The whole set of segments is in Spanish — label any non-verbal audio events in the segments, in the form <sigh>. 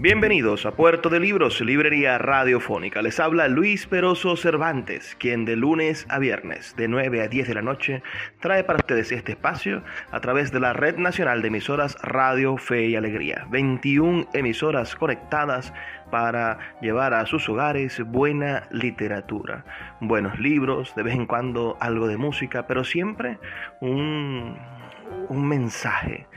Bienvenidos a Puerto de Libros, Librería Radiofónica. Les habla Luis Peroso Cervantes, quien de lunes a viernes, de 9 a 10 de la noche, trae para ustedes este espacio a través de la Red Nacional de Emisoras Radio Fe y Alegría. 21 emisoras conectadas para llevar a sus hogares buena literatura, buenos libros, de vez en cuando algo de música, pero siempre un, un mensaje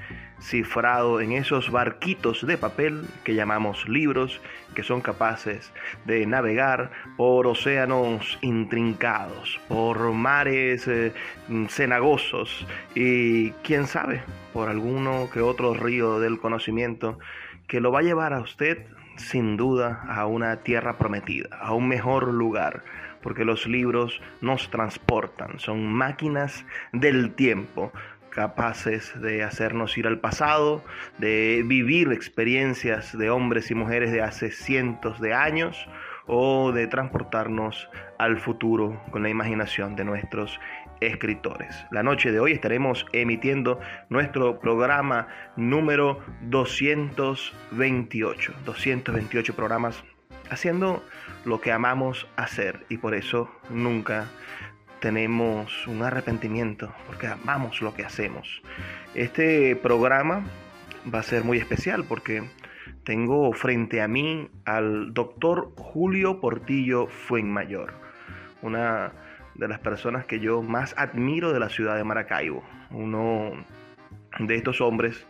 cifrado en esos barquitos de papel que llamamos libros, que son capaces de navegar por océanos intrincados, por mares eh, cenagosos y quién sabe, por alguno que otro río del conocimiento que lo va a llevar a usted sin duda a una tierra prometida, a un mejor lugar, porque los libros nos transportan, son máquinas del tiempo capaces de hacernos ir al pasado, de vivir experiencias de hombres y mujeres de hace cientos de años o de transportarnos al futuro con la imaginación de nuestros escritores. La noche de hoy estaremos emitiendo nuestro programa número 228. 228 programas haciendo lo que amamos hacer y por eso nunca tenemos un arrepentimiento porque amamos lo que hacemos. Este programa va a ser muy especial porque tengo frente a mí al doctor Julio Portillo Fuenmayor, una de las personas que yo más admiro de la ciudad de Maracaibo, uno de estos hombres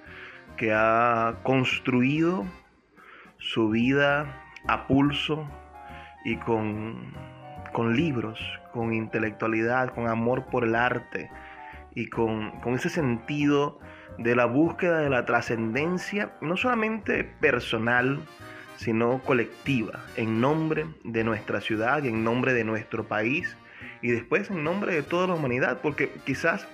que ha construido su vida a pulso y con, con libros, con intelectualidad, con amor por el arte y con, con ese sentido de la búsqueda de la trascendencia, no solamente personal, sino colectiva, en nombre de nuestra ciudad y en nombre de nuestro país y después en nombre de toda la humanidad, porque quizás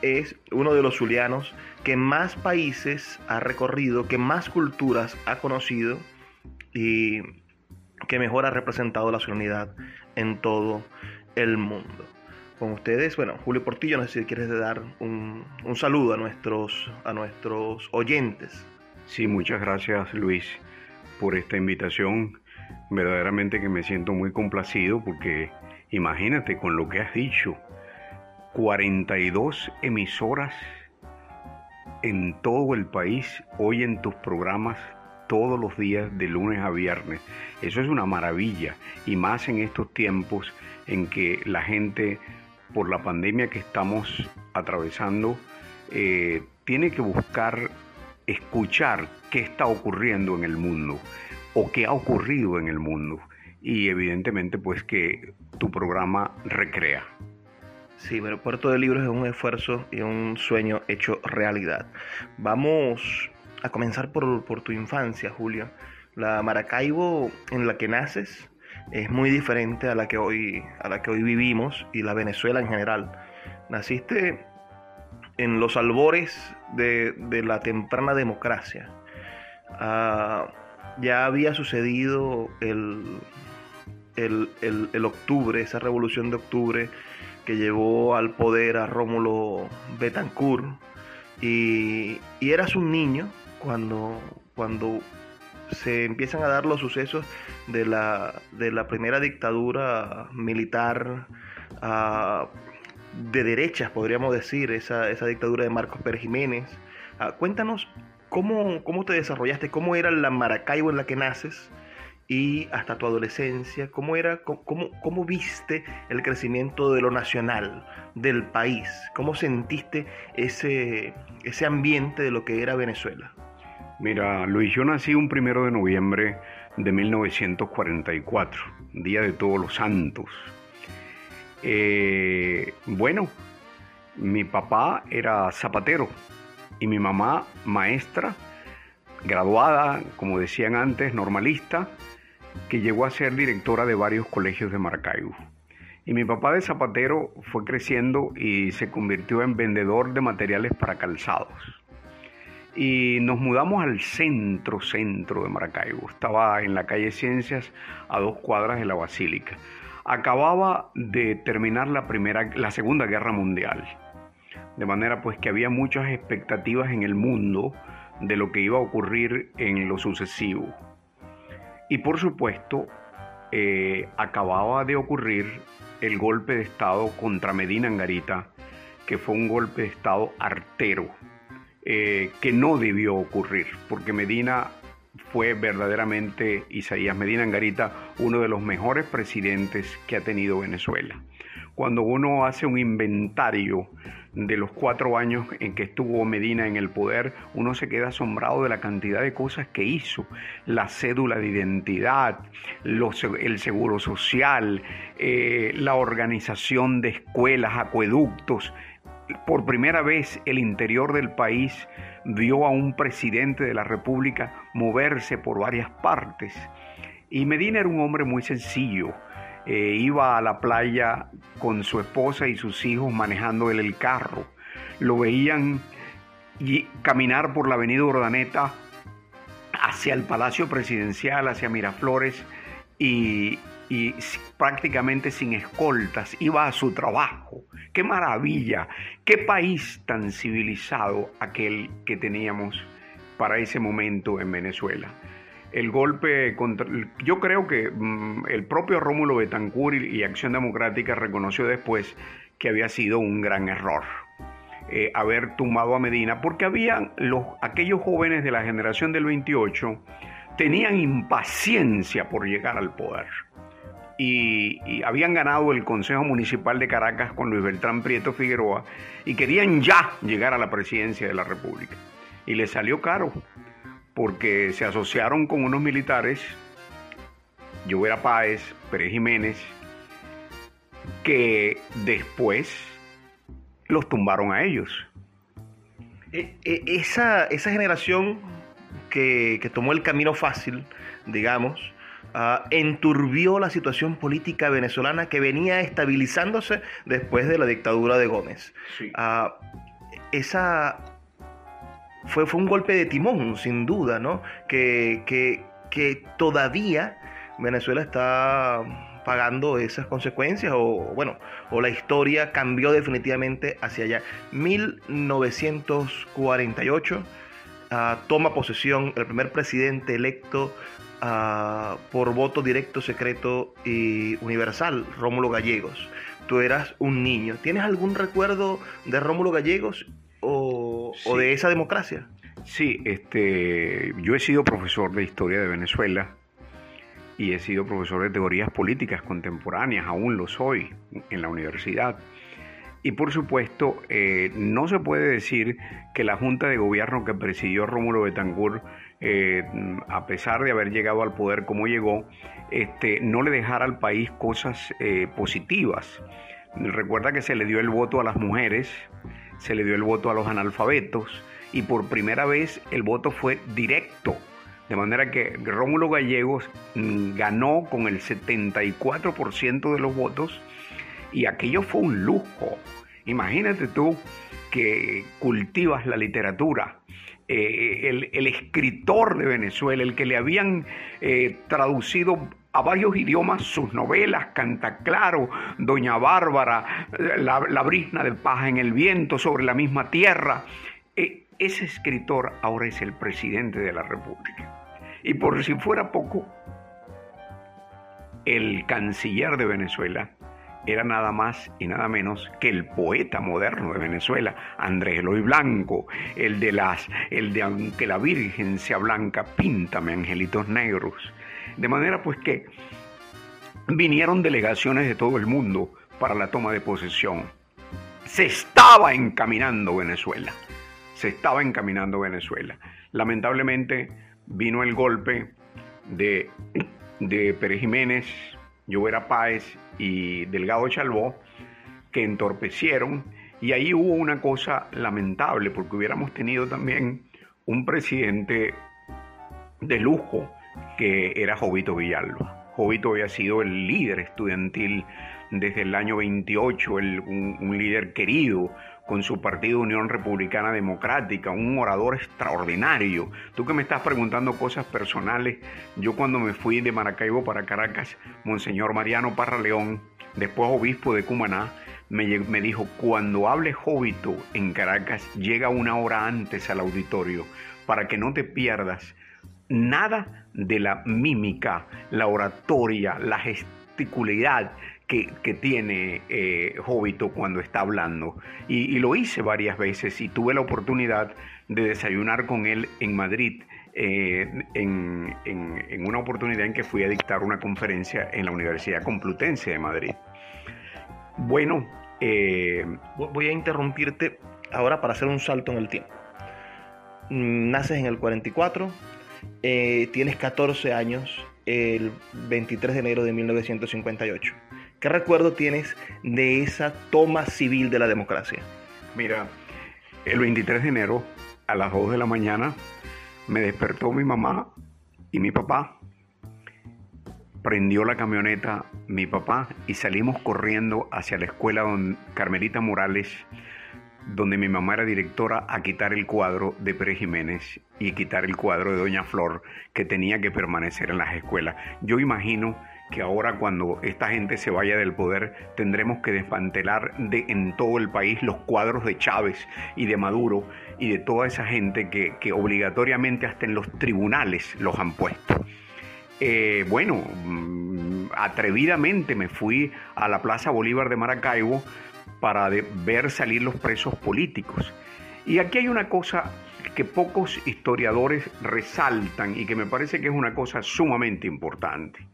es uno de los zulianos que más países ha recorrido, que más culturas ha conocido y que mejor ha representado la ciudadanía en todo el mundo. Con ustedes, bueno, Julio Portillo, no sé si quieres dar un, un saludo a nuestros, a nuestros oyentes. Sí, muchas gracias Luis por esta invitación. Verdaderamente que me siento muy complacido porque Imagínate con lo que has dicho, 42 emisoras en todo el país oyen tus programas todos los días de lunes a viernes. Eso es una maravilla y más en estos tiempos en que la gente, por la pandemia que estamos atravesando, eh, tiene que buscar escuchar qué está ocurriendo en el mundo o qué ha ocurrido en el mundo y evidentemente pues que tu programa recrea. Sí, pero Puerto de Libros es un esfuerzo y un sueño hecho realidad. Vamos a comenzar por, por tu infancia, Julio. La Maracaibo en la que naces es muy diferente a la que hoy, a la que hoy vivimos y la Venezuela en general. Naciste en los albores de, de la temprana democracia. Ah, ya había sucedido el, el, octubre, esa revolución de octubre que llevó al poder a Rómulo Betancourt. Y, eras un niño cuando, cuando se empiezan a dar los sucesos de la, de la primera dictadura militar ah, de derechas, podríamos decir, esa, esa dictadura de Marcos Pérez Jiménez. Ah, cuéntanos cómo, cómo te desarrollaste, cómo era la Maracaibo en la que naces y hasta tu adolescencia, ¿cómo, era, cómo viste el crecimiento de lo nacional, del país? ¿Cómo sentiste ese, ese ambiente de lo que era Venezuela? Mira, Luis, yo nací un primero de noviembre de 1944, Día de Todos los Santos. Eh, bueno, Mi papá era zapatero y mi mamá maestra, graduada, como decían antes, normalista, que llegó a ser directora de varios colegios de Maracaibo. Y mi papá de zapatero fue creciendo y se convirtió en vendedor de materiales para calzados. Y nos mudamos al centro, centro de Maracaibo. Estaba en la calle Ciencias, a dos cuadras de la Basílica. Acababa de terminar la, primera, la Segunda Guerra Mundial. De manera pues que había muchas expectativas en el mundo de lo que iba a ocurrir en lo sucesivo. Y por supuesto, eh, acababa de ocurrir el golpe de Estado contra Medina Angarita, que fue un golpe de Estado artero, eh, que no debió ocurrir, porque Medina fue verdaderamente, Isaías Medina Angarita, uno de los mejores presidentes que ha tenido Venezuela. Cuando uno hace un inventario de los cuatro años en que estuvo Medina en el poder, uno se queda asombrado de la cantidad de cosas que hizo. La cédula de identidad, el seguro social, eh, la organización de escuelas, acueductos. Por primera vez el interior del país vio a un presidente de la República moverse por varias partes. Y Medina era un hombre muy sencillo, eh, iba a la playa con su esposa y sus hijos manejando él el carro. Lo veían y caminar por la avenida Urdaneta hacia el Palacio Presidencial, hacia Miraflores y, y prácticamente sin escoltas, iba a su trabajo. ¡Qué maravilla! ¡Qué país tan civilizado aquel que teníamos para ese momento en Venezuela! el golpe contra... Yo creo que mm, el propio Rómulo Betancourt y, Acción Democrática reconoció después que había sido un gran error eh, haber tumbado a Medina, porque habían los, aquellos jóvenes de la generación del 28 tenían impaciencia por llegar al poder. Y, habían ganado el Consejo Municipal de Caracas con Luis Beltrán Prieto Figueroa y querían ya llegar a la presidencia de la República. Y les salió caro porque se asociaron con unos militares, Llovera Páez, Pérez Jiménez, que después los tumbaron a ellos. E, e, esa, esa generación que, tomó el camino fácil, digamos, uh, enturbió la situación política venezolana que venía estabilizándose después de la dictadura de Gómez. Ah, esa fue, fue un golpe de timón, sin duda, ¿no? Que, que, que todavía Venezuela está pagando esas consecuencias o bueno, o la historia cambió definitivamente hacia allá. 1948 ah, toma posesión el primer presidente electo por voto directo, secreto y universal, Rómulo Gallegos. Tú eras un niño. ¿Tienes algún recuerdo de Rómulo Gallegos o, de esa democracia? Sí, este, yo he sido profesor de historia de Venezuela y he sido profesor de teorías políticas contemporáneas, aún lo soy en la universidad. Y por supuesto, eh, no se puede decir que la Junta de Gobierno que presidió Rómulo Betancourt, eh, a pesar de haber llegado al poder como llegó, este, no le dejara al país cosas eh, positivas. Recuerda que se le dio el voto a las mujeres, se le dio el voto a los analfabetos y por primera vez el voto fue directo. De manera que Rómulo Gallegos mm, ganó con el 74% de los votos y aquello fue un lujo. Imagínate tú que cultivas la literatura, eh, el, escritor de Venezuela, el que le habían eh, traducido a varios idiomas sus novelas, Canta Claro, Doña Bárbara, La, la brisna de paja en el viento, sobre la misma tierra. Ese escritor ahora es el presidente de la República. Y por si fuera poco, el canciller de Venezuela era nada más y nada menos que el poeta moderno de Venezuela, Andrés Eloy Blanco, el de las, el de aunque la Virgen sea blanca, píntame angelitos negros. De manera pues que vinieron delegaciones de todo el mundo para la toma de posesión. Se estaba encaminando Venezuela. Se estaba encaminando Venezuela. Lamentablemente vino el golpe de, de Pérez Jiménez, Llovera Páez y Delgado Chalbó, que entorpecieron Y ahí hubo una cosa lamentable, porque hubiéramos tenido también un presidente de lujo que era Jovito Villalba. Jovito había sido el líder estudiantil desde el año 28, un, líder querido, con su partido Unión Republicana Democrática, un orador extraordinario. Tú que me estás preguntando cosas personales, yo cuando me fui de Maracaibo para Caracas, Monseñor Mariano Parra León, después obispo de Cumaná, me, dijo, cuando hable Jóbito en Caracas, llega una hora antes al auditorio para que no te pierdas nada de la mímica, la oratoria, la gesticulidad que, tiene eh, cuando está hablando. Y, lo hice varias veces y tuve la oportunidad de desayunar con él en Madrid. Eh, en, una oportunidad en que fui a dictar una conferencia en la Universidad Complutense de Madrid. Bueno, eh, voy a interrumpirte ahora para hacer un salto en el tiempo. Mm, naces en el 44, eh, tienes 14 años el 23 de enero de 1958. ¿Qué recuerdo tienes de esa toma civil de la democracia? Mira, el 23 de enero a las 2 de la mañana me despertó mi mamá y mi papá. Prendió la camioneta mi papá y salimos corriendo hacia la escuela don Carmelita Morales, donde mi mamá era directora, a quitar el cuadro de Pérez Jiménez y quitar el cuadro de Doña Flor, que tenía que permanecer en las escuelas. Yo imagino que ahora cuando esta gente se vaya del poder tendremos que desmantelar de, en todo el país los cuadros de Chávez y de Maduro y de toda esa gente que, obligatoriamente hasta en los tribunales los han puesto. Eh, bueno, mm, atrevidamente me fui a la Plaza Bolívar de Maracaibo para ver salir los presos políticos. Y aquí hay una cosa que pocos historiadores resaltan y que me parece que es una cosa sumamente importante.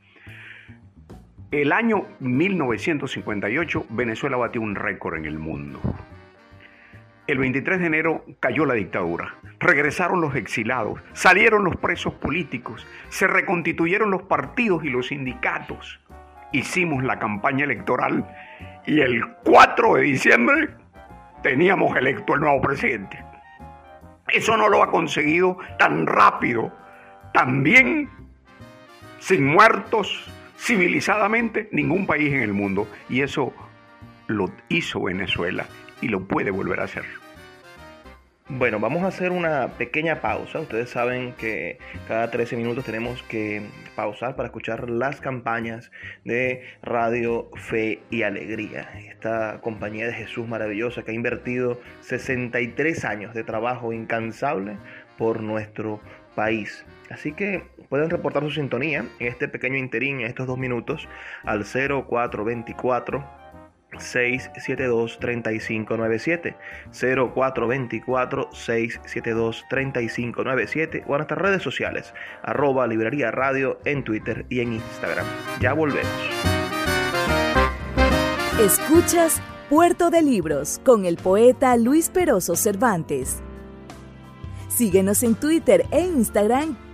El año 1958 Venezuela batió un récord en el mundo. El 23 de enero cayó la dictadura, regresaron los exilados, salieron los presos políticos, se reconstituyeron los partidos y los sindicatos. Hicimos la campaña electoral y el 4 de diciembre teníamos electo el nuevo presidente. Eso no lo ha conseguido tan rápido, tan bien, sin muertos, civilizadamente ningún país en el mundo. Y eso lo hizo Venezuela y lo puede volver a hacer. Bueno, vamos a hacer una pequeña pausa. Ustedes saben que cada 13 minutos tenemos que pausar para escuchar las campañas de Radio Fe y Alegría. Esta compañía de Jesús maravillosa que ha invertido 63 años de trabajo incansable por nuestro país. Así que pueden reportar su sintonía en este pequeño interín, en estos dos minutos, al 0424 672 3597 0424 672 3597 o a nuestras redes sociales arroba librería radio en Twitter y en Instagram. Ya volvemos. Escuchas Puerto de Libros con el poeta Luis Peroso Cervantes. Síguenos en Twitter e Instagram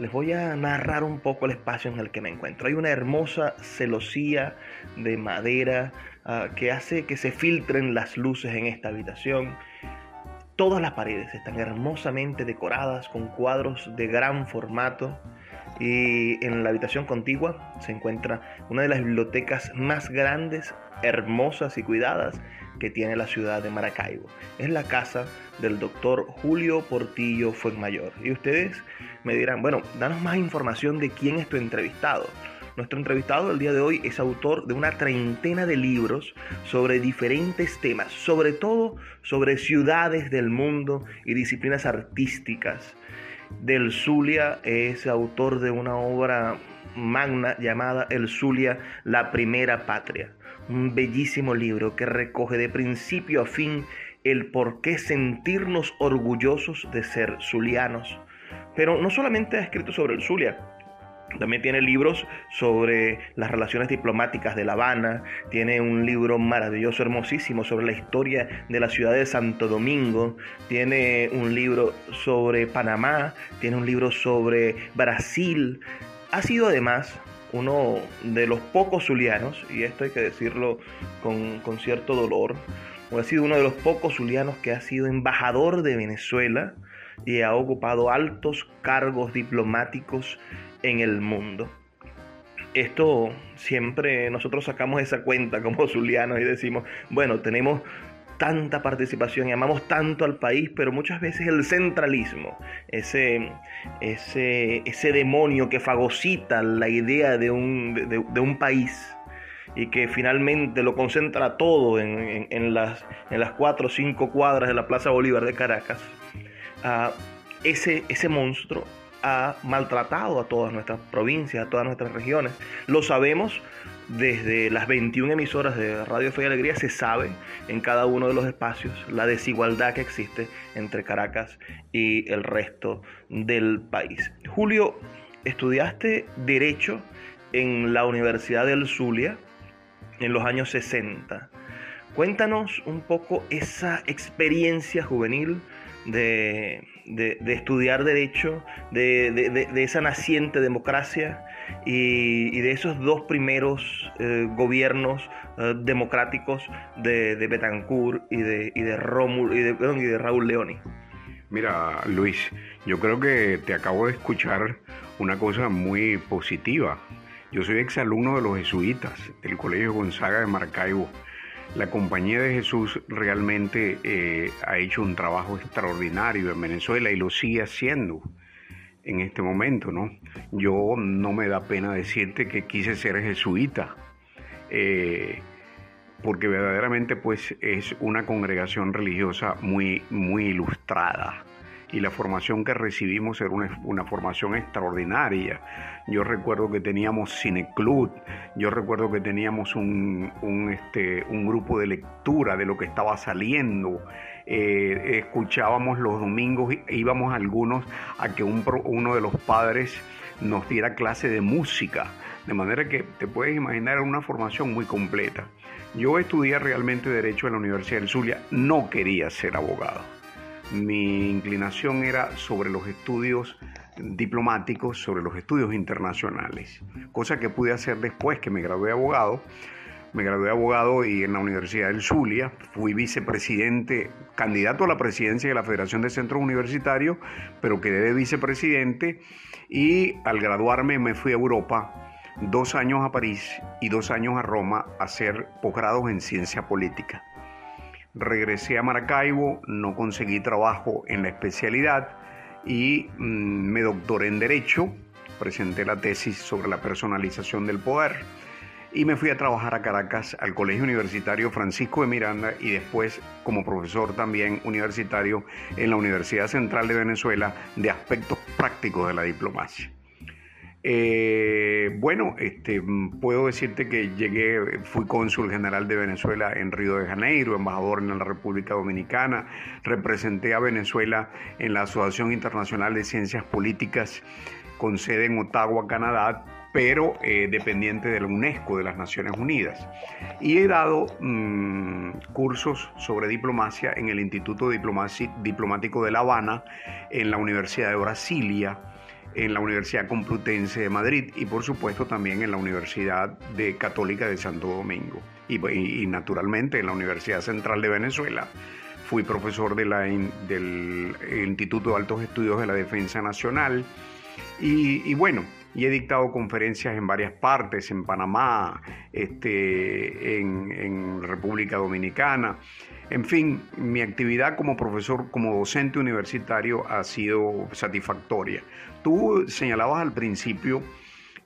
les voy a narrar un poco el espacio en el que me encuentro. Hay una hermosa celosía de madera ah, que hace que se filtren las luces en esta habitación. Todas las paredes están hermosamente decoradas con cuadros de gran formato. Y en la habitación contigua se encuentra una de las bibliotecas más grandes, hermosas y cuidadas que tiene la ciudad de Maracaibo. Es la casa del doctor Julio Portillo Fuenmayor. Y ustedes me dirán, bueno, danos más información de quién es tu entrevistado. Nuestro entrevistado del día de hoy es autor de una treintena de libros sobre diferentes temas, sobre todo sobre ciudades del mundo y disciplinas artísticas. Del Zulia es autor de una obra magna llamada El Zulia, la primera patria un bellísimo libro que recoge de principio a fin el por qué sentirnos orgullosos de ser zulianos. Pero no solamente ha escrito sobre el Zulia, también tiene libros sobre las relaciones diplomáticas de La Habana, tiene un libro maravilloso, hermosísimo, sobre la historia de la ciudad de Santo Domingo, tiene un libro sobre Panamá, tiene un libro sobre Brasil. Ha sido además uno de los pocos zulianos, y esto hay que decirlo con, con cierto dolor, ha sido uno de los pocos zulianos que ha sido embajador de Venezuela y ha ocupado altos cargos diplomáticos en el mundo. Esto siempre nosotros sacamos esa cuenta como <laughs> zulianos y decimos, bueno, tenemos tanta participación y amamos tanto al país, pero muchas veces el centralismo, ese, ese, ese demonio que fagocita la idea de un, de, un país y que finalmente lo concentra todo en, las, en las cuatro o cinco cuadras de la Plaza Bolívar de Caracas, ah, ese, ese monstruo ha maltratado a todas nuestras provincias, a todas nuestras regiones. Lo sabemos desde las 21 emisoras de Radio Fe y Alegría, se sabe en cada uno de los espacios la desigualdad que existe entre Caracas y el resto del país. Julio, estudiaste Derecho en la Universidad del Zulia en los años 60. Cuéntanos un poco esa experiencia juvenil de, estudiar derecho, de, esa naciente democracia y, de esos dos primeros eh, gobiernos eh, democráticos de, Betancourt y de, de, y, de, y de Raúl Leoni. Mira, Luis, yo creo que te acabo de escuchar una cosa muy positiva. Yo soy exalumno de los jesuitas del Colegio Gonzaga de Maracaibo la Compañía de Jesús realmente eh, ha hecho un trabajo extraordinario en Venezuela y lo sigue haciendo en este momento, ¿no? Yo no me da pena decirte que quise ser jesuita, eh, porque verdaderamente pues es una congregación religiosa muy, muy ilustrada y la formación que recibimos era una, formación extraordinaria. Yo recuerdo que teníamos cineclub, yo recuerdo que teníamos un, este, un grupo de lectura de lo que estaba saliendo. Eh, escuchábamos los domingos, íbamos algunos a que uno de los padres nos diera clase de música. De manera que te puedes imaginar una formación muy completa. Yo estudié realmente Derecho en la Universidad del Zulia, no quería ser abogado mi inclinación era sobre los estudios diplomáticos, sobre los estudios internacionales, cosa que pude hacer después que me gradué de abogado. Me gradué de abogado y en la Universidad del Zulia fui vicepresidente, candidato a la presidencia de la Federación de Centros Universitarios, pero quedé de vicepresidente y al graduarme me fui a Europa dos años a París y dos años a Roma a hacer posgrados en ciencia política. Regresé a Maracaibo, no conseguí trabajo en la especialidad y mm, me doctoré en Derecho, presenté la tesis sobre la personalización del poder y me fui a trabajar a Caracas al Colegio Universitario Francisco de Miranda y después como profesor también universitario en la Universidad Central de Venezuela de aspectos prácticos de la diplomacia. Eh, bueno, este, puedo decirte que llegué, fui cónsul general de Venezuela en Río de Janeiro, embajador en la República Dominicana, representé a Venezuela en la Asociación Internacional de Ciencias Políticas con sede en Ottawa, Canadá, pero eh, dependiente de la UNESCO, de las Naciones Unidas. Y he dado mm, cursos sobre diplomacia en el Instituto Diplomático de La Habana, en la Universidad de Brasilia, en la Universidad Complutense de Madrid y por supuesto también en la Universidad de Católica de Santo Domingo y, naturalmente en la Universidad Central de Venezuela. Fui profesor de la, del Instituto de Altos Estudios de la Defensa Nacional y, bueno, y he dictado conferencias en varias partes, en Panamá, este, en, en República Dominicana. En fin, mi actividad como profesor, como docente universitario ha sido satisfactoria. Tú señalabas al principio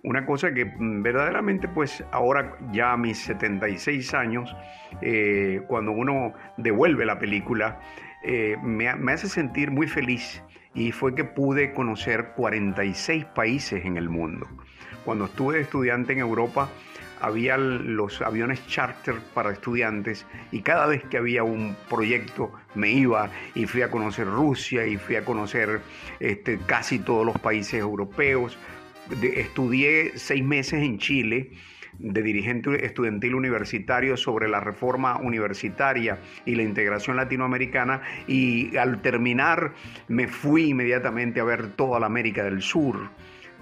una cosa que mm, verdaderamente pues ahora ya a mis 76 años, eh, cuando uno devuelve la película, eh, me, me hace sentir muy feliz y fue que pude conocer 46 países en el mundo. Cuando estuve estudiante en Europa, había los aviones charter para estudiantes y cada vez que había un proyecto me iba y fui a conocer Rusia y fui a conocer este, casi todos los países europeos. estudié seis meses en Chile de dirigente estudiantil universitario sobre la reforma universitaria y la integración latinoamericana y al terminar me fui inmediatamente a ver toda la América del Sur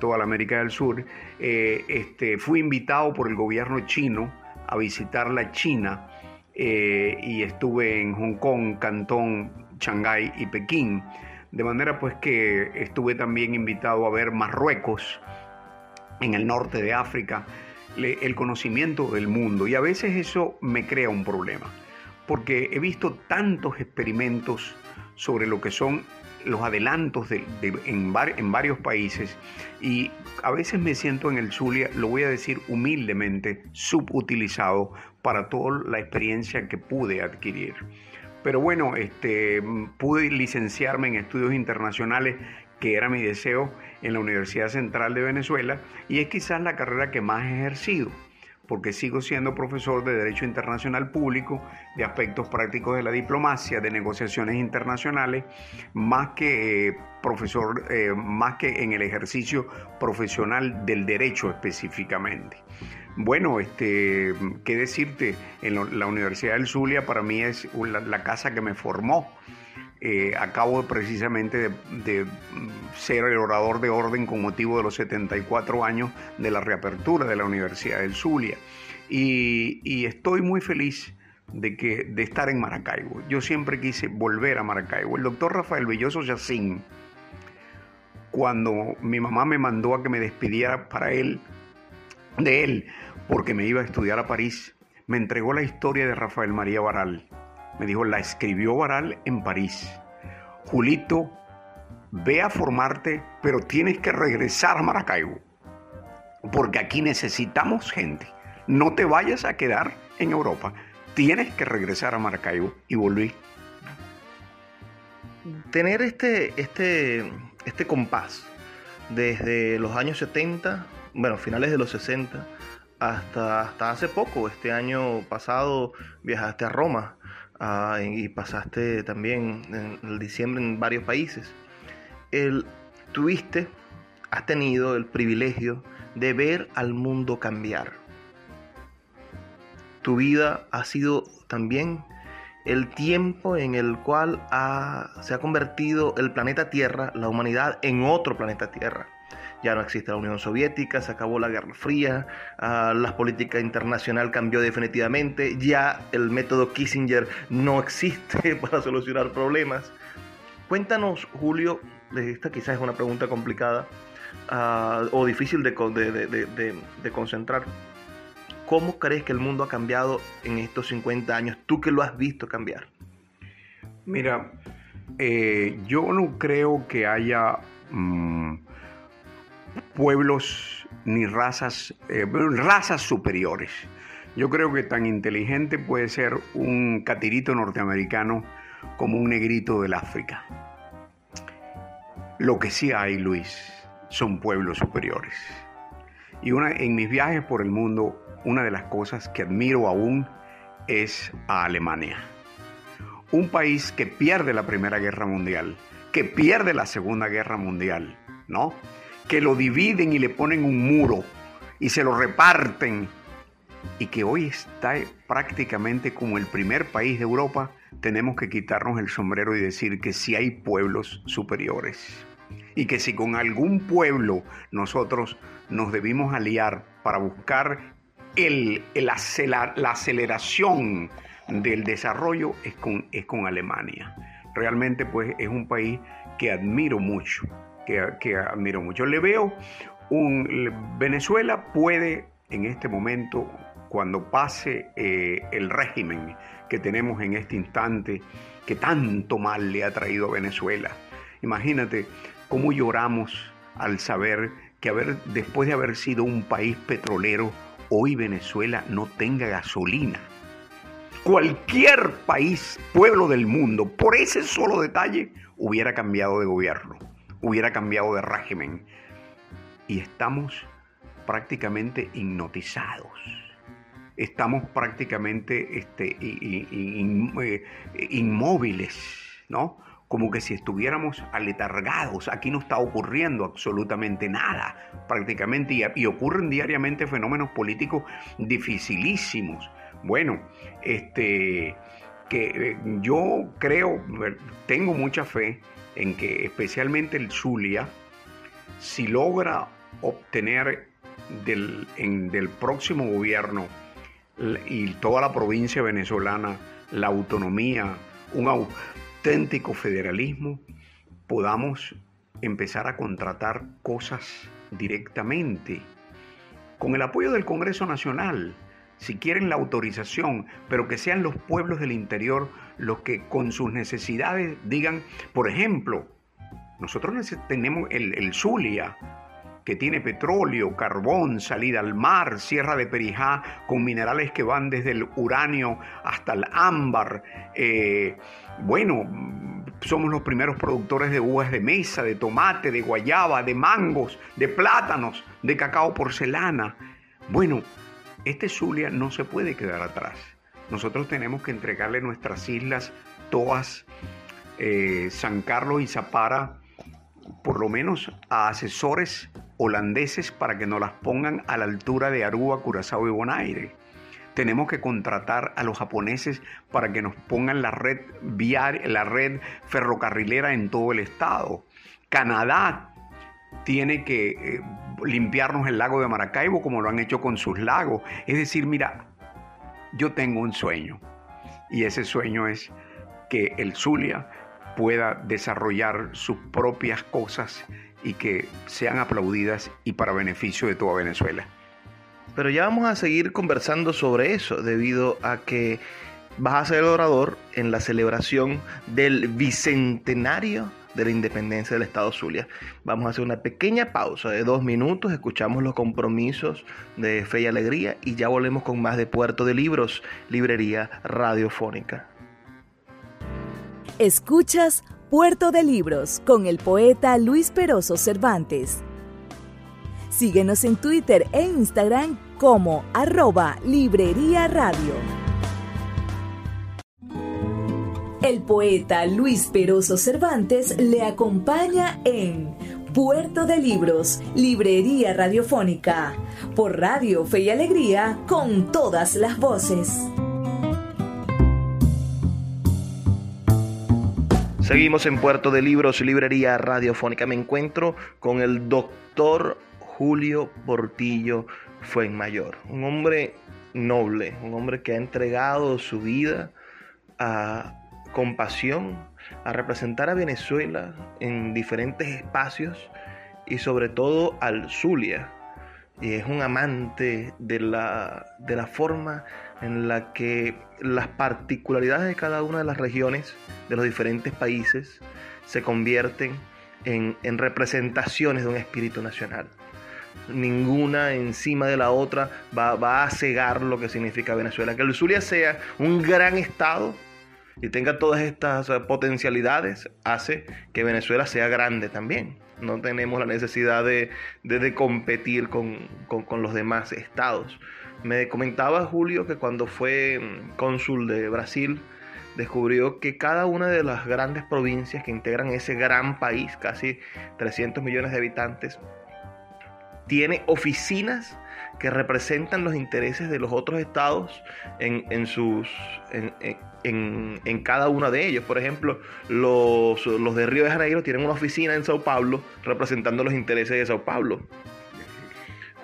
toda la América del Sur, eh, este, fui invitado por el gobierno chino a visitar la China eh, y estuve en Hong Kong, Cantón, Shanghái y Pekín. De manera pues que estuve también invitado a ver Marruecos, en el norte de África, el conocimiento del mundo. Y a veces eso me crea un problema, porque he visto tantos experimentos sobre lo que son los adelantos de, en, en, varios países y a veces me siento en el Zulia, lo voy a decir humildemente, subutilizado para toda la experiencia que pude adquirir. Pero bueno, este, pude licenciarme en estudios internacionales, que era mi deseo, en la Universidad Central de Venezuela, y es quizás la carrera que más he ejercido porque sigo siendo profesor de Derecho Internacional Público, de aspectos prácticos de la diplomacia, de negociaciones internacionales, más que eh, profesor, eh, más que en el ejercicio profesional del derecho específicamente. Bueno, este, qué decirte, en la Universidad del Zulia para mí es la casa que me formó eh, acabo precisamente de, ser el orador de orden con motivo de los 74 años de la reapertura de la Universidad del Zulia. Y, estoy muy feliz de, que, de estar en Maracaibo. Yo siempre quise volver a Maracaibo. El doctor Rafael Belloso Yacín, cuando mi mamá me mandó a que me despidiera para él, de él, porque me iba a estudiar a París, me entregó la historia de Rafael María Baral me dijo, la escribió Baral en París. Julito, ve a formarte, pero tienes que regresar a Maracaibo, porque aquí necesitamos gente. No te vayas a quedar en Europa, tienes que regresar a Maracaibo y volví. Tener este, este, este compás desde los años 70, bueno, finales de los 60, hasta, hasta hace poco, este año pasado viajaste a Roma Y pasaste también en el diciembre en varios países. El, tuviste, has tenido el privilegio de ver al mundo cambiar. Tu vida ha sido también el tiempo en el cual se ha convertido el planeta Tierra, la humanidad, en otro planeta Tierra ya no existe la Unión Soviética, se acabó la Guerra Fría, uh, la política internacional cambió definitivamente, ya el método Kissinger no existe <laughs> para solucionar problemas. Cuéntanos, Julio, esta quizás es una pregunta complicada ah, o difícil de, concentrar. ¿Cómo crees que el mundo ha cambiado en estos 50 años? Tú que lo has visto cambiar. Mira, eh, yo no creo que haya mm, pueblos ni razas, eh, razas superiores. Yo creo que tan inteligente puede ser un catirito norteamericano como un negrito del África. Lo que sí hay, Luis, son pueblos superiores. Y una, en mis viajes por el mundo, una de las cosas que admiro aún es a Alemania. Un país que pierde la Primera Guerra Mundial, que pierde la Segunda Guerra Mundial, ¿no? Que lo dividen y le ponen un muro y se lo reparten. Y que hoy está prácticamente como el primer país de Europa, tenemos que quitarnos el sombrero y decir que si hay pueblos superiores. Y que si con algún pueblo nosotros nos debimos aliar para buscar el, la aceleración del desarrollo es con, es con Alemania. Realmente pues es un país que admiro mucho que, admiro mucho. Le veo un Venezuela puede en este momento, cuando pase eh, el régimen que tenemos en este instante, que tanto mal le ha traído a Venezuela. Imagínate cómo lloramos al saber que haber, después de haber sido un país petrolero, hoy Venezuela no tenga gasolina. Cualquier país, pueblo del mundo, por ese solo detalle, hubiera cambiado de gobierno hubiera cambiado de régimen. Y estamos prácticamente hipnotizados. Estamos prácticamente este, eh, inmóviles, ¿no? Como que si estuviéramos aletargados. Aquí no está ocurriendo absolutamente nada, prácticamente, y, y ocurren diariamente fenómenos políticos dificilísimos. Bueno, este, que eh, yo creo, tengo mucha fe en que especialmente el Zulia, si logra obtener del, del próximo gobierno y toda la provincia venezolana la autonomía, un auténtico federalismo, podamos empezar a contratar cosas directamente. Con el apoyo del Congreso Nacional si quieren la autorización, pero que sean los pueblos del interior los que con sus necesidades digan, por ejemplo, nosotros tenemos el, el Zulia, que tiene petróleo, carbón, salida al mar, Sierra de Perijá, con minerales que van desde el uranio hasta el ámbar. Eh, bueno, somos los primeros productores de uvas de mesa, de tomate, de guayaba, de mangos, de plátanos, de cacao porcelana. Bueno, este Zulia no se puede quedar atrás. Nosotros tenemos que entregarle nuestras islas, Toas, eh, San Carlos y Zapara, por lo menos a asesores holandeses para que nos las pongan a la altura de Aruba, Curazao y Bonaire. Tenemos que contratar a los japoneses para que nos pongan la red viaria, la red ferrocarrilera en todo el estado. Canadá tiene que eh, limpiarnos el lago de Maracaibo como lo han hecho con sus lagos. Es decir, mira, yo tengo un sueño y ese sueño es que el Zulia pueda desarrollar sus propias cosas y que sean aplaudidas y para beneficio de toda Venezuela. Pero ya vamos a seguir conversando sobre eso debido a que vas a ser el orador en la celebración del bicentenario de la independencia del Estado Zulia. Vamos a hacer una pequeña pausa de dos minutos, escuchamos los compromisos de Fe y Alegría y ya volvemos con más de Puerto de Libros, Librería Radiofónica. Escuchas Puerto de Libros con el poeta Luis Peroso Cervantes. Síguenos en Twitter e Instagram como arroba Librería Radio. El poeta Luis Peroso Cervantes le acompaña en Puerto de Libros, Librería Radiofónica, por Radio Fe y Alegría, con todas las voces. Seguimos en Puerto de Libros, Librería Radiofónica. Me encuentro con el doctor Julio Portillo Fuenmayor, un hombre noble, un hombre que ha entregado su vida a compasión a representar a Venezuela en diferentes espacios y sobre todo al Zulia. Y es un amante de la, de la forma en la que las particularidades de cada una de las regiones de los diferentes países se convierten en, en representaciones de un espíritu nacional ninguna encima de la otra va, va, a cegar lo que significa Venezuela. Que el Zulia sea un gran estado y tenga todas estas eh, potencialidades, hace que Venezuela sea grande también. No tenemos la necesidad de, competir con, los demás estados. Me comentaba Julio que cuando fue mm, cónsul de Brasil, descubrió que cada una de las grandes provincias que integran ese gran país, casi 300 millones de habitantes, tiene oficinas que representan los intereses de los otros estados en, sus, en, cada uno de ellos. Por ejemplo, los, los de Río de Janeiro tienen una oficina en Sao Paulo representando los intereses de Sao Paulo.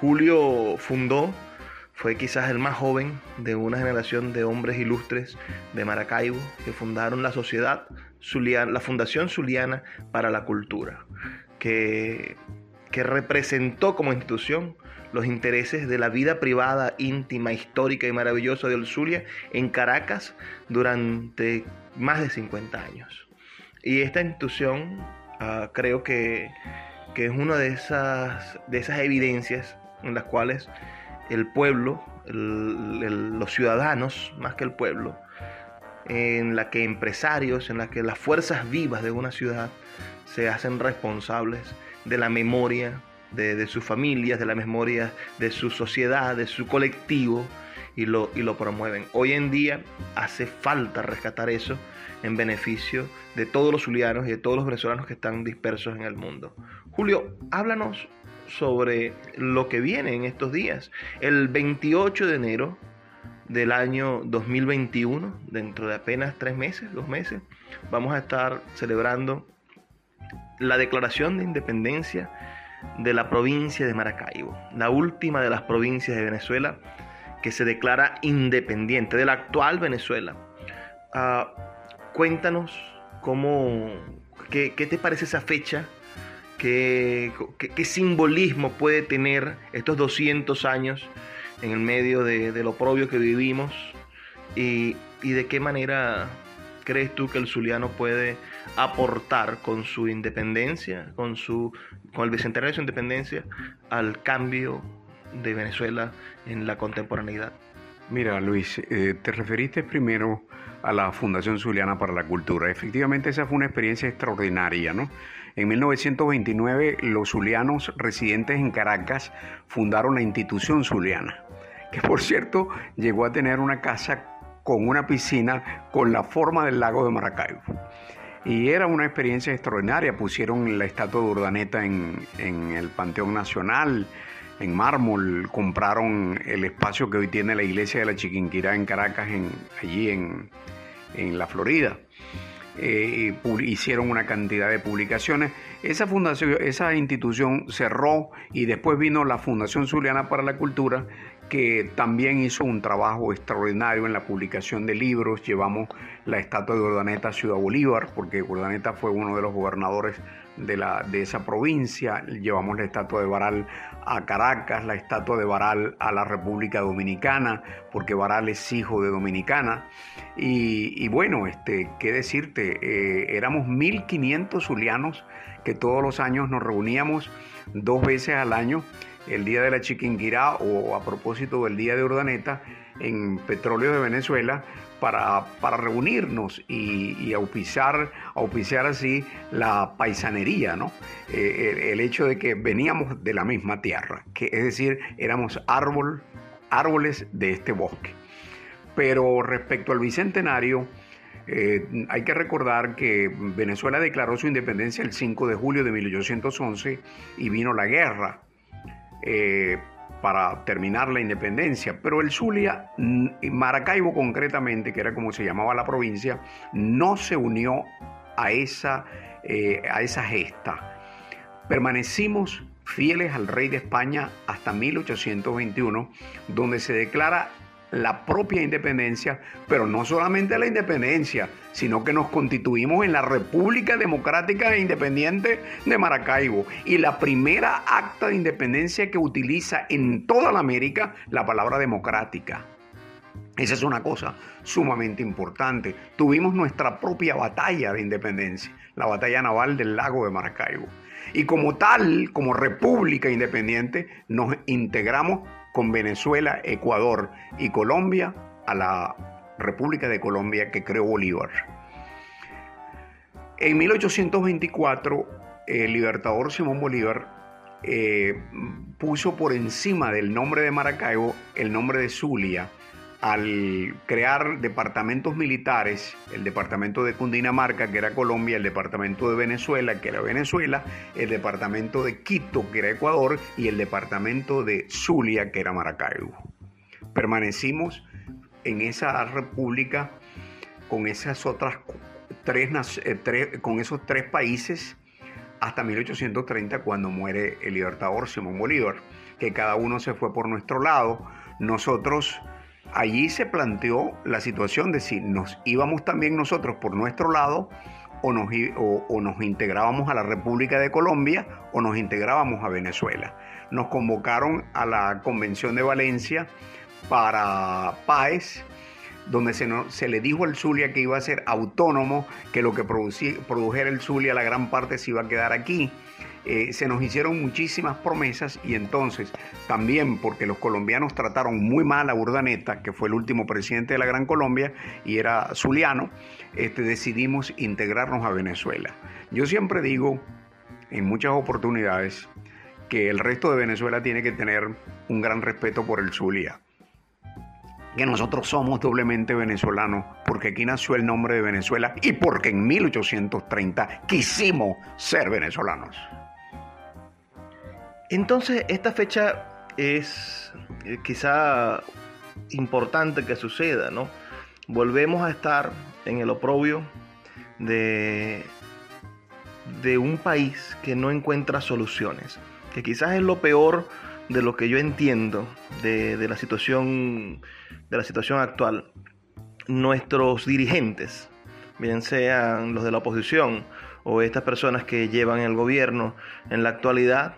Julio fundó, fue quizás el más joven de una generación de hombres ilustres de Maracaibo que fundaron la sociedad Zuliana, la Fundación Zuliana para la Cultura, que, que representó como institución los intereses de la vida privada, íntima, histórica y maravillosa de El Zulia en Caracas durante más de 50 años. Y esta institución ah, creo que, es una de esas, de esas evidencias en las cuales el pueblo, los ciudadanos, más que el pueblo, en la que empresarios, en la que las fuerzas vivas de una ciudad se hacen responsables de la memoria, de, sus familias, de la memoria de su sociedad, de su colectivo, y lo, y lo promueven. Hoy en día hace falta rescatar eso en beneficio de todos los zulianos y de todos los venezolanos que están dispersos en el mundo. Julio, háblanos sobre lo que viene en estos días. El 28 de enero del año 2021, dentro de apenas tres meses, dos meses, vamos a estar celebrando la declaración de independencia de la provincia de Maracaibo, la última de las provincias de Venezuela que se declara independiente de la actual Venezuela. Ah, cuéntanos cómo, qué, te parece esa fecha, qué, qué, simbolismo puede tener estos 200 años en el medio de, lo propio que vivimos y, y de qué manera crees tú que el zuliano puede aportar con su independencia, con, su, con el bicentenario de su independencia, al cambio de Venezuela en la contemporaneidad? Mira, Luis, eh, te referiste primero a la Fundación Zuliana para la Cultura. Efectivamente, esa fue una experiencia extraordinaria, ¿no? En 1929, los zulianos residentes en Caracas fundaron la institución zuliana, que por cierto llegó a tener una casa con una piscina con la forma del lago de Maracaibo. Y era una experiencia extraordinaria. Pusieron la estatua de Urdaneta en, en el Panteón Nacional, en mármol, compraron el espacio que hoy tiene la iglesia de la Chiquinquirá en Caracas, en, allí en, la Florida. Eh, hicieron una cantidad de publicaciones. Esa fundación, esa institución cerró y después vino la Fundación Zuliana para la Cultura, que también hizo un trabajo extraordinario en la publicación de libros. Llevamos la estatua de Urdaneta a Ciudad Bolívar, porque Urdaneta fue uno de los gobernadores de, la, de esa provincia. Llevamos la estatua de Baral a Caracas, la estatua de Baral a la República Dominicana, porque Baral es hijo de Dominicana. Y, bueno, este, qué decirte, eh, éramos 1500 zulianos que todos los años nos reuníamos dos veces al año, el día de la Chiquinquirá o a propósito del día de Urdaneta, en Petróleo de Venezuela, para, reunirnos y, y, auspiciar, así la paisanería, ¿no? Eh, el, hecho de que veníamos de la misma tierra, que es decir, éramos árbol, árboles de este bosque. Pero respecto al bicentenario, eh, hay que recordar que Venezuela declaró su independencia el 5 de julio de 1811 y vino la guerra. Eh, para terminar la independencia, pero el Zulia, Maracaibo concretamente, que era como se llamaba la provincia, no se unió a esa, eh, a esa gesta. Permanecimos fieles al rey de España hasta 1821, donde se declara la propia independencia, pero no solamente la independencia, sino que nos constituimos en la República Democrática e Independiente de Maracaibo y la primera acta de independencia que utiliza en toda la América la palabra democrática. Esa es una cosa sumamente importante. Tuvimos nuestra propia batalla de independencia, la batalla naval del lago de Maracaibo. Y como tal, como república independiente, nos integramos con Venezuela, Ecuador y Colombia a la República de Colombia que creó Bolívar. En 1824, el libertador Simón Bolívar eh, puso por encima del nombre de Maracaibo el nombre de Zulia al crear departamentos militares, el departamento de Cundinamarca, que era Colombia, el departamento de Venezuela, que era Venezuela, el departamento de Quito, que era Ecuador, y el departamento de Zulia, que era Maracaibo. Permanecimos en esa república con esas otras tres, eh, con esos tres países hasta 1830 cuando muere el libertador Simón Bolívar, que cada uno se fue por nuestro lado. Nosotros allí se planteó la situación de si nos íbamos también nosotros por nuestro lado o nos, o, nos integrábamos a la República de Colombia o nos integrábamos a Venezuela. Nos convocaron a la Convención de Valencia para Páez, donde se, se, le dijo al Zulia que iba a ser autónomo, que lo que produjera el Zulia, la gran parte se iba a quedar aquí. Eh, se nos hicieron muchísimas promesas y entonces también porque los colombianos trataron muy mal a Urdaneta, que fue el último presidente de la Gran Colombia y era zuliano, este, decidimos integrarnos a Venezuela. Yo siempre digo en muchas oportunidades que el resto de Venezuela tiene que tener un gran respeto por el Zulia. Que nosotros somos doblemente venezolanos, porque aquí nació el nombre de Venezuela y porque en 1830 quisimos ser venezolanos. Entonces, esta fecha es eh, quizá importante que suceda, ¿no? Volvemos a estar en el oprobio de, de un país que no encuentra soluciones, que quizás es lo peor de lo que yo entiendo de, de la situación de la situación actual. Nuestros dirigentes, bien sean los de la oposición o estas personas que llevan el gobierno en la actualidad,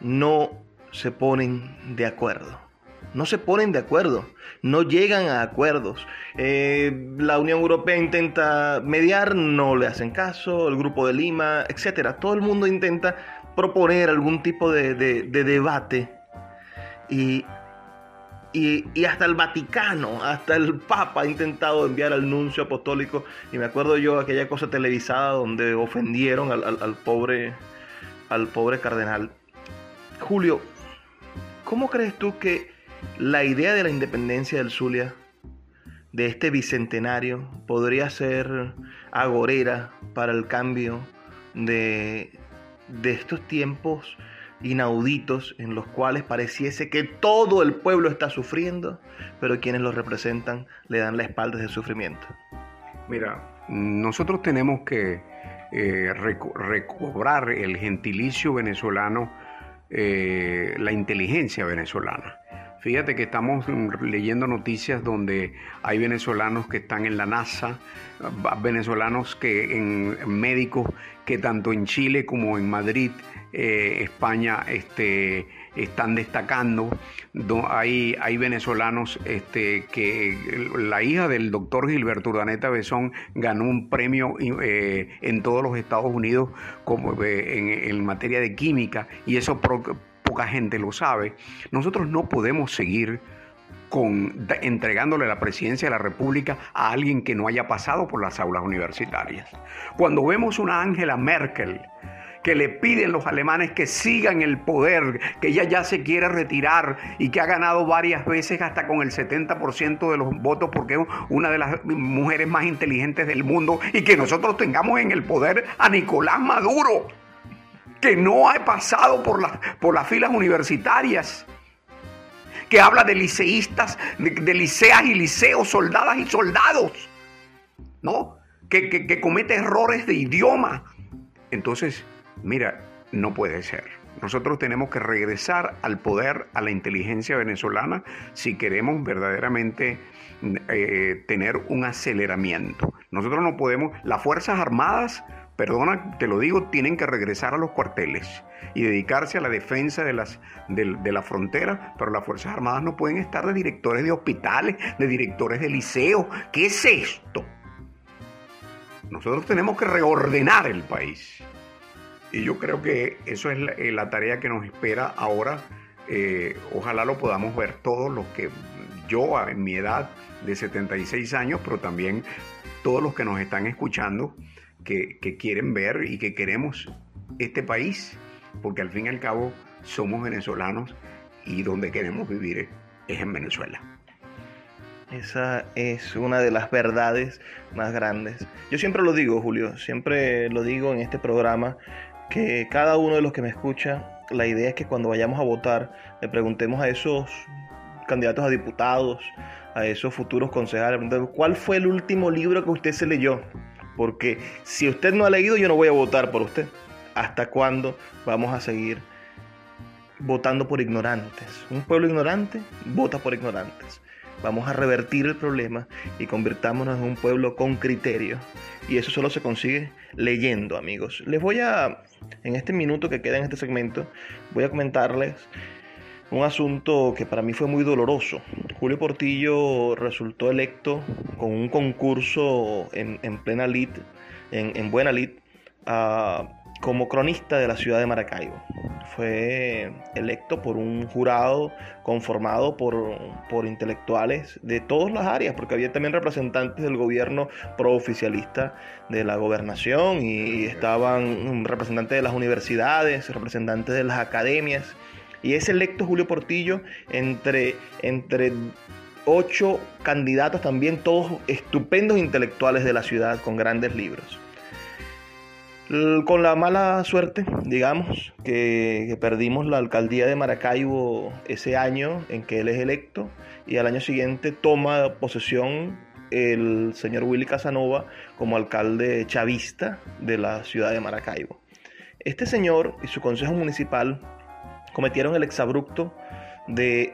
no se ponen de acuerdo. No se ponen de acuerdo, no llegan a acuerdos. Eh, la Unión Europea intenta mediar, no le hacen caso, el Grupo de Lima, etc. Todo el mundo intenta proponer algún tipo de, debate y, y, hasta el Vaticano, hasta el Papa ha intentado enviar al nuncio apostólico. Y me acuerdo yo aquella cosa televisada donde ofendieron al pobre, al pobre cardenal. Julio, ¿cómo crees tú que la idea de la independencia del Zulia, de este bicentenario, podría ser agorera para el cambio de, de estos tiempos inauditos en los cuales pareciese que todo el pueblo está sufriendo, pero quienes lo representan le dan la espalda de sufrimiento. Mira, nosotros tenemos que eh, recobrar el gentilicio venezolano eh, la inteligencia venezolana. Fíjate que estamos leyendo noticias donde hay venezolanos que están en la NASA, venezolanos que en médicos que tanto en Chile como en Madrid, eh, España, este, están destacando. Hay, hay venezolanos este, que la hija del doctor Gilberto Urdaneta Besón ganó un premio eh, en todos los Estados Unidos como, eh, en, materia de química y eso poca gente lo sabe. Nosotros no podemos seguir con, entregándole la presidencia de la República a alguien que no haya pasado por las aulas universitarias. Cuando vemos una Angela Merkel, que le piden los alemanes que sigan el poder, que ella ya se quiere retirar y que ha ganado varias veces hasta con el 70% de los votos porque es una de las mujeres más inteligentes del mundo y que nosotros tengamos en el poder a Nicolás Maduro, que no ha pasado por, por las filas universitarias que habla de liceístas, de, liceas y liceos, soldadas y soldados, ¿no? Que, que comete errores de idioma. Entonces, mira, no puede ser. Nosotros tenemos que regresar al poder, a la inteligencia venezolana, si queremos verdaderamente eh, tener un aceleramiento. Nosotros no podemos, las Fuerzas Armadas, perdona, te lo digo, tienen que regresar a los cuarteles y dedicarse a la defensa de, las, de la frontera, pero las Fuerzas Armadas no pueden estar de directores de hospitales, de directores de liceos. ¿Qué es esto? Nosotros tenemos que reordenar el país. Y yo creo que eso es la, eh, tarea que nos espera ahora. Eh, ojalá lo podamos ver todos los que yo en mi edad de 76 años, pero también todos los que nos están escuchando, que, que quieren ver y que queremos este país, porque al fin y al cabo somos venezolanos y donde queremos vivir es en Venezuela. Esa es una de las verdades más grandes. Yo siempre lo digo, Julio, siempre lo digo en este programa, que cada uno de los que me escucha, la idea es que cuando vayamos a votar le preguntemos a esos candidatos a diputados, a esos futuros concejales, ¿cuál fue el último libro que usted se leyó? Porque si usted no ha leído, yo no voy a votar por usted. ¿Hasta cuándo vamos a seguir votando por ignorantes? Un pueblo ignorante vota por ignorantes. Vamos a revertir el problema y convirtámonos en un pueblo con criterio. Y eso solo se consigue leyendo, amigos. Les voy a, en este minuto que queda en este segmento, voy a comentarles un asunto que para mí fue muy doloroso. Julio Portillo resultó electo con un concurso en, plena lid, en, buena lid, ah, como cronista de la ciudad de Maracaibo. fue electo por un jurado conformado por, por, intelectuales de todas las áreas, porque había también representantes del gobierno prooficialista de la gobernación y estaban representantes de las universidades, representantes de las academias. Y es electo Julio Portillo entre, entre ocho candidatos también, todos estupendos intelectuales de la ciudad con grandes libros. Con la mala suerte, digamos, que, perdimos la alcaldía de Maracaibo ese año en que él es electo y al año siguiente toma posesión el señor Willy Casanova como alcalde chavista de la ciudad de Maracaibo. Este señor y su consejo municipal cometieron el exabrupto de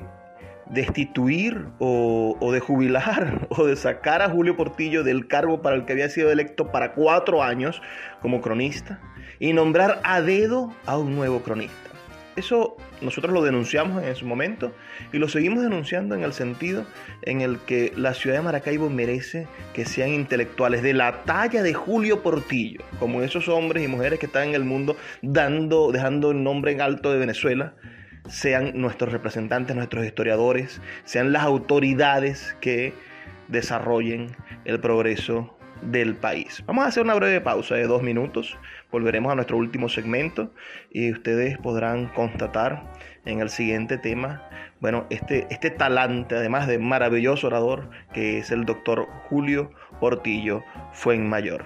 destituir o, o, de jubilar <laughs> o de sacar a Julio Portillo del cargo para el que había sido electo para cuatro años como cronista y nombrar a dedo a un nuevo cronista. Eso nosotros lo denunciamos en su momento y lo seguimos denunciando en el sentido en el que la ciudad de Maracaibo merece que sean intelectuales de la talla de Julio Portillo, como esos hombres y mujeres que están en el mundo dando, dejando el nombre en alto de Venezuela sean nuestros representantes, nuestros historiadores, sean las autoridades que desarrollen el progreso del país. Vamos a hacer una breve pausa de dos minutos, volveremos a nuestro último segmento y ustedes podrán constatar en el siguiente tema, bueno, este, este talante, además de maravilloso orador, que es el doctor Julio Portillo Fuenmayor.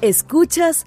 Escuchas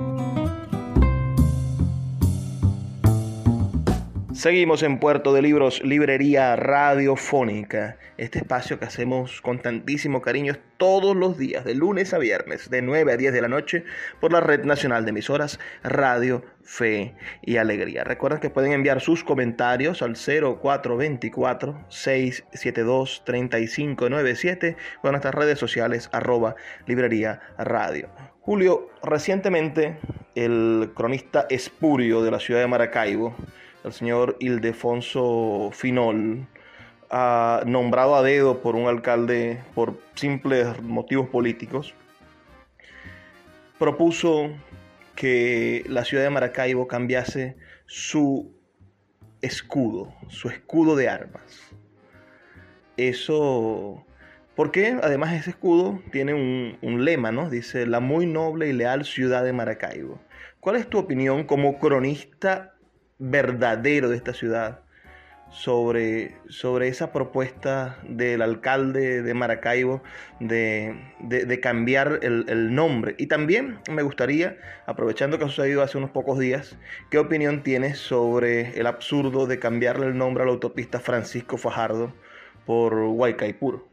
Seguimos en Puerto de Libros, Librería Radiofónica. Este espacio que hacemos con tantísimo cariño todos los días, de lunes a viernes, de 9 a 10 de la noche, por la Red Nacional de Emisoras Radio, Fe y Alegría. Recuerden que pueden enviar sus comentarios al 0424-672-3597 o en nuestras redes sociales arroba Librería Radio. Julio, recientemente el cronista espurio de la ciudad de Maracaibo, el señor Ildefonso Finol, nombrado a dedo por un alcalde por simples motivos políticos, propuso que la ciudad de Maracaibo cambiase su escudo, su escudo de armas. Eso, porque además ese escudo tiene un, un, lema, ¿no? Dice, la muy noble y leal ciudad de Maracaibo. ¿Cuál es tu opinión como cronista verdadero de esta ciudad sobre, sobre esa propuesta del alcalde de Maracaibo de, cambiar el, nombre. Y también me gustaría, aprovechando que ha sucedido hace unos pocos días, ¿qué opinión tienes sobre el absurdo de cambiarle el nombre a la autopista Francisco Fajardo por Huaycaipuro?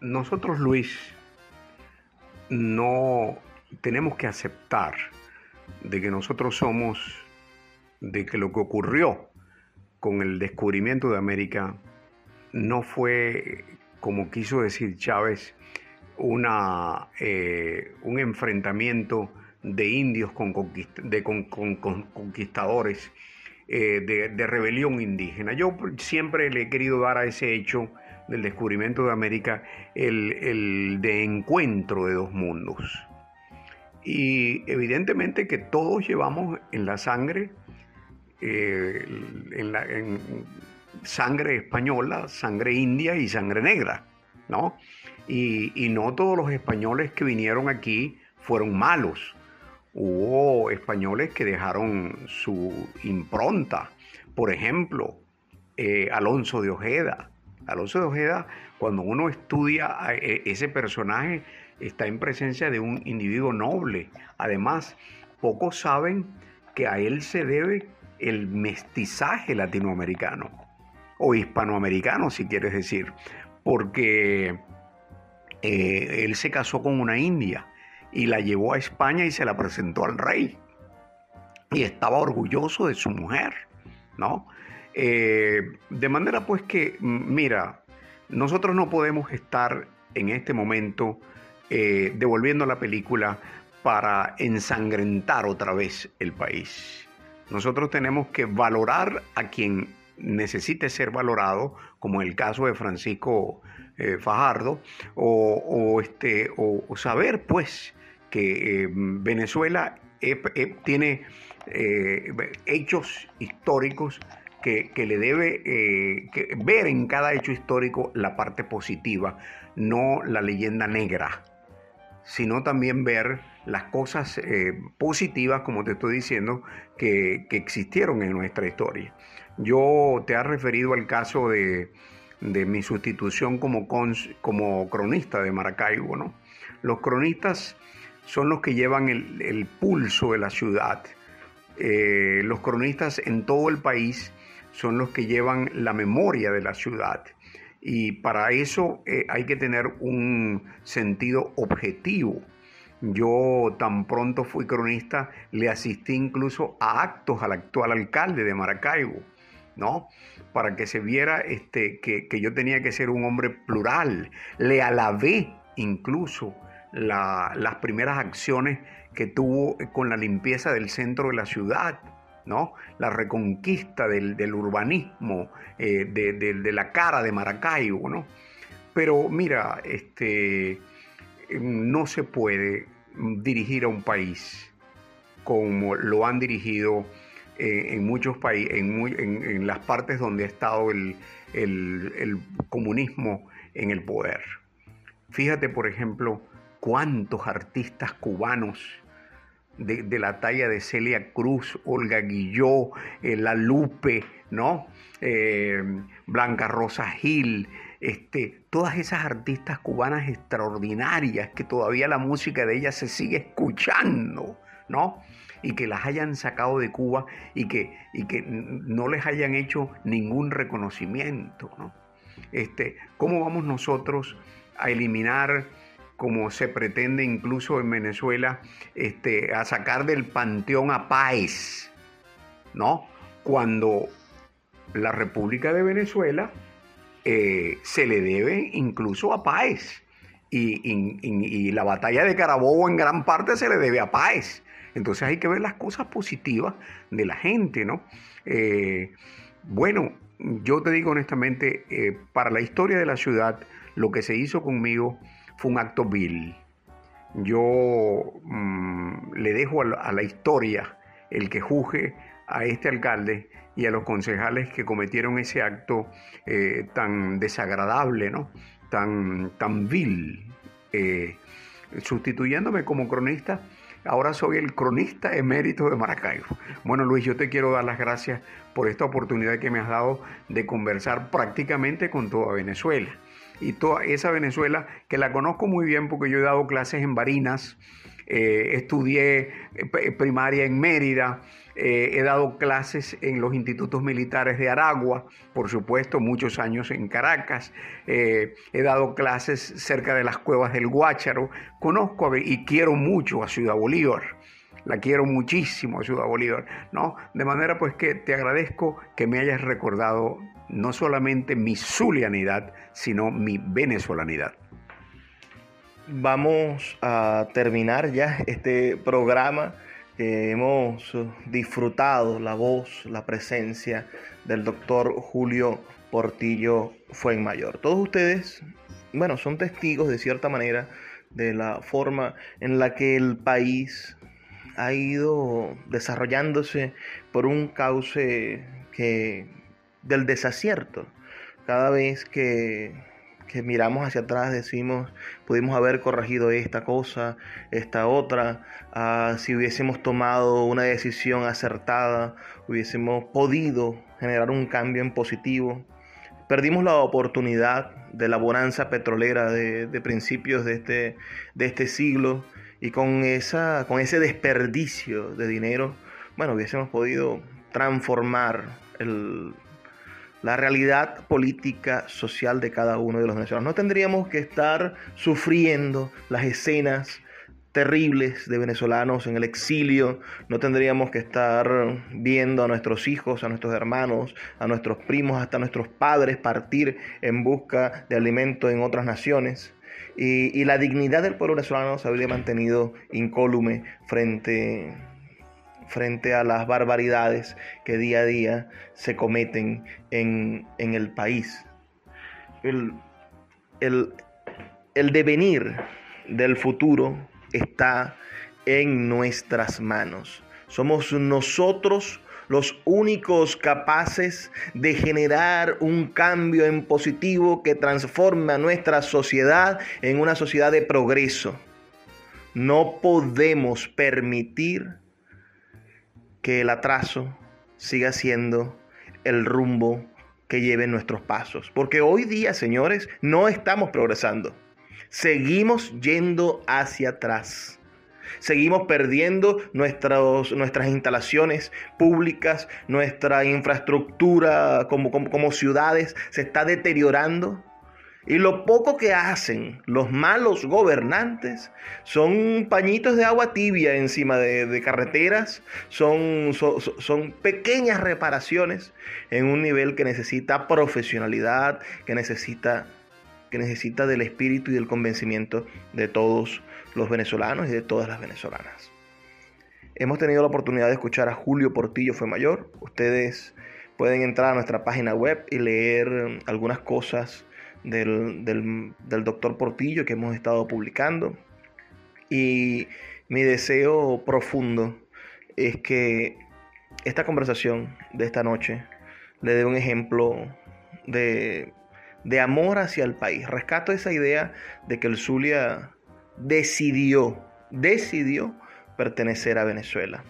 Nosotros, Luis, no tenemos que aceptar de que nosotros somos de que lo que ocurrió con el descubrimiento de América no fue, como quiso decir Chávez, una, eh, un enfrentamiento de indios con, de, con, conquistadores, eh, de, rebelión indígena. Yo siempre le he querido dar a ese hecho del descubrimiento de América el, el de encuentro de dos mundos. Y evidentemente que todos llevamos en la sangre eh, en, sangre española, sangre india y sangre negra, ¿no? Y, no todos los españoles que vinieron aquí fueron malos. Hubo españoles que dejaron su impronta. Por ejemplo, eh, Alonso de Ojeda. Alonso de Ojeda, cuando uno estudia e, ese personaje, está en presencia de un individuo noble. Además, pocos saben que a él se debe el mestizaje latinoamericano o hispanoamericano, si quieres decir, porque eh, él se casó con una india y la llevó a España y se la presentó al rey. Y estaba orgulloso de su mujer, ¿no? Eh, de manera pues que, mira, nosotros no podemos estar en este momento eh, devolviendo la película para ensangrentar otra vez el país. Nosotros tenemos que valorar a quien necesite ser valorado, como el caso de Francisco eh, Fajardo, o, este, o, saber pues que Venezuela tiene hechos históricos que, le debe eh, ver en cada hecho histórico la parte positiva, no la leyenda negra, sino también ver las cosas eh, positivas, como te estoy diciendo, que, existieron en nuestra historia. Yo te he referido al caso de, mi sustitución como, como cronista de Maracaibo. ¿no? Los cronistas son los que llevan el, pulso de la ciudad. Eh, los cronistas en todo el país son los que llevan la memoria de la ciudad. Y para eso eh, hay que tener un sentido objetivo. Yo tan pronto fui cronista, le asistí incluso a actos al actual alcalde de Maracaibo, ¿no? Para que se viera este, que, yo tenía que ser un hombre plural. Le alabé incluso las primeras acciones que tuvo con la limpieza del centro de la ciudad ¿no? La reconquista del, urbanismo, eh, de, la cara de Maracaibo, ¿no? Pero mira, este, no se puede dirigir a un país como lo han dirigido eh, en muchos países, en, las partes donde ha estado el, comunismo en el poder. Fíjate, por ejemplo, cuántos artistas cubanos de, la talla de Celia Cruz, Olga Guilló, eh, La Lupe, ¿no? Eh, Blanca Rosa Gil, este, todas esas artistas cubanas extraordinarias que todavía la música de ellas se sigue escuchando, ¿no? Y que las hayan sacado de Cuba y que, y que no les hayan hecho ningún reconocimiento, ¿no? Este, ¿Cómo vamos nosotros a eliminar como se pretende incluso en Venezuela, este, a sacar del panteón a Páez, ¿no? Cuando la República de Venezuela eh, se le debe incluso a Páez. Y, la batalla de Carabobo en gran parte se le debe a Páez. Entonces hay que ver las cosas positivas de la gente, ¿no? Eh, bueno, yo te digo honestamente, eh, para la historia de la ciudad, lo que se hizo conmigo fue un acto vil. Yo mm, le dejo a la, historia el que juzgue a este alcalde y a los concejales que cometieron ese acto eh, tan desagradable, ¿no? tan, tan vil. Eh, sustituyéndome como cronista, ahora soy el cronista emérito de Maracaibo. Bueno, Luis, yo te quiero dar las gracias por esta oportunidad que me has dado de conversar prácticamente con toda Venezuela y toda esa Venezuela que la conozco muy bien porque yo he dado clases en Barinas, eh, estudié eh, primaria en Mérida, eh, he dado clases en los institutos militares de Aragua, por supuesto, muchos años en Caracas, he dado clases cerca de las cuevas del Guácharo, conozco y quiero mucho a Ciudad Bolívar. La quiero muchísimo a Ciudad Bolívar, ¿no? De manera pues que te agradezco que me hayas recordado no solamente mi zulianidad, sino mi venezolanidad. Vamos a terminar ya este programa. hemos disfrutado la voz, la presencia del doctor Julio Portillo Fuenmayor. Todos ustedes, bueno, son testigos de cierta manera de la forma en la que el país ha ido desarrollándose por un cauce que del desacierto. Cada vez que, miramos hacia atrás decimos, pudimos haber corregido esta cosa, esta otra, ah, si hubiésemos tomado una decisión acertada, hubiésemos podido generar un cambio en positivo. Perdimos la oportunidad de la bonanza petrolera de, principios de este, de este siglo y con, esa, con ese desperdicio de dinero, bueno, hubiésemos podido transformar el, la realidad política, social de cada uno de los venezolanos. No tendríamos que estar sufriendo las escenas terribles de venezolanos en el exilio, no tendríamos que estar viendo a nuestros hijos, a nuestros hermanos, a nuestros primos, hasta nuestros padres partir en busca de alimento en otras naciones. Y, la dignidad del pueblo venezolano se habría mantenido incólume frente, frente a las barbaridades que día a día se cometen en, el país. El, el devenir del futuro está en nuestras manos. Somos nosotros los únicos capaces de generar un cambio en positivo que transforme a nuestra sociedad en una sociedad de progreso. No podemos permitir que el atraso siga siendo el rumbo que lleven nuestros pasos. Porque hoy día, señores, no estamos progresando seguimos yendo hacia atrás. Seguimos perdiendo nuestras instalaciones públicas, nuestra infraestructura como, como, ciudades se está deteriorando. Y lo poco que hacen los malos gobernantes son pañitos de agua tibia encima de, carreteras, son, son, pequeñas reparaciones en un nivel que necesita profesionalidad, que necesita que necesita del espíritu y del convencimiento de todos los venezolanos y de todas las venezolanas. Hemos tenido la oportunidad de escuchar a Julio Portillo Fue Mayor. Ustedes pueden entrar a nuestra página web y leer algunas cosas del, del doctor Portillo que hemos estado publicando. Y mi deseo profundo es que esta conversación de esta noche le dé un ejemplo de de amor hacia el país. Rescato esa idea de que el Zulia decidió, decidió pertenecer a Venezuela.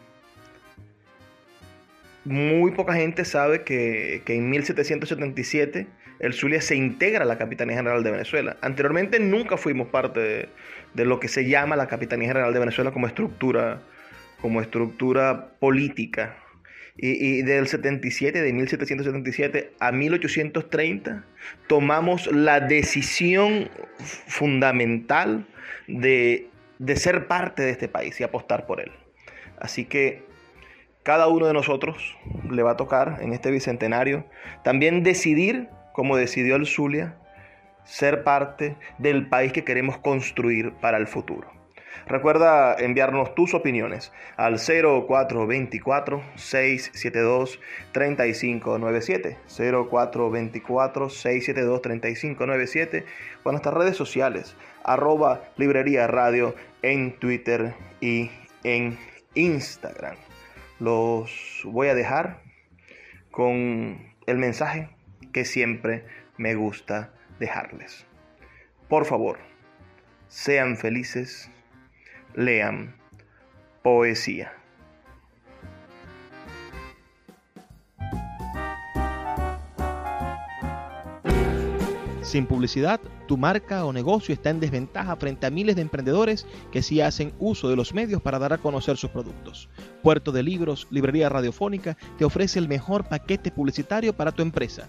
Muy poca gente sabe que, en 1777 el Zulia se integra a la Capitanía General de Venezuela. Anteriormente nunca fuimos parte de, lo que se llama la Capitanía General de Venezuela como estructura, como estructura política y, del 77, de 1777 a 1830, tomamos la decisión fundamental de ser parte de este país y apostar por él. Así que cada uno de nosotros le va a tocar en este bicentenario también decidir, como decidió el Zulia, ser parte del país que queremos construir para el futuro. Recuerda enviarnos tus opiniones al 0424-672-3597. 0424-672-3597 o nuestras redes sociales, arroba librería radio en Twitter y en Instagram. Los voy a dejar con el mensaje que siempre me gusta dejarles. Por favor, sean felices lean poesía. Sin publicidad, tu marca o negocio está en desventaja frente a miles de emprendedores que sí hacen uso de los medios para dar a conocer sus productos. Puerto de Libros, Librería Radiofónica, te ofrece el mejor paquete publicitario para tu empresa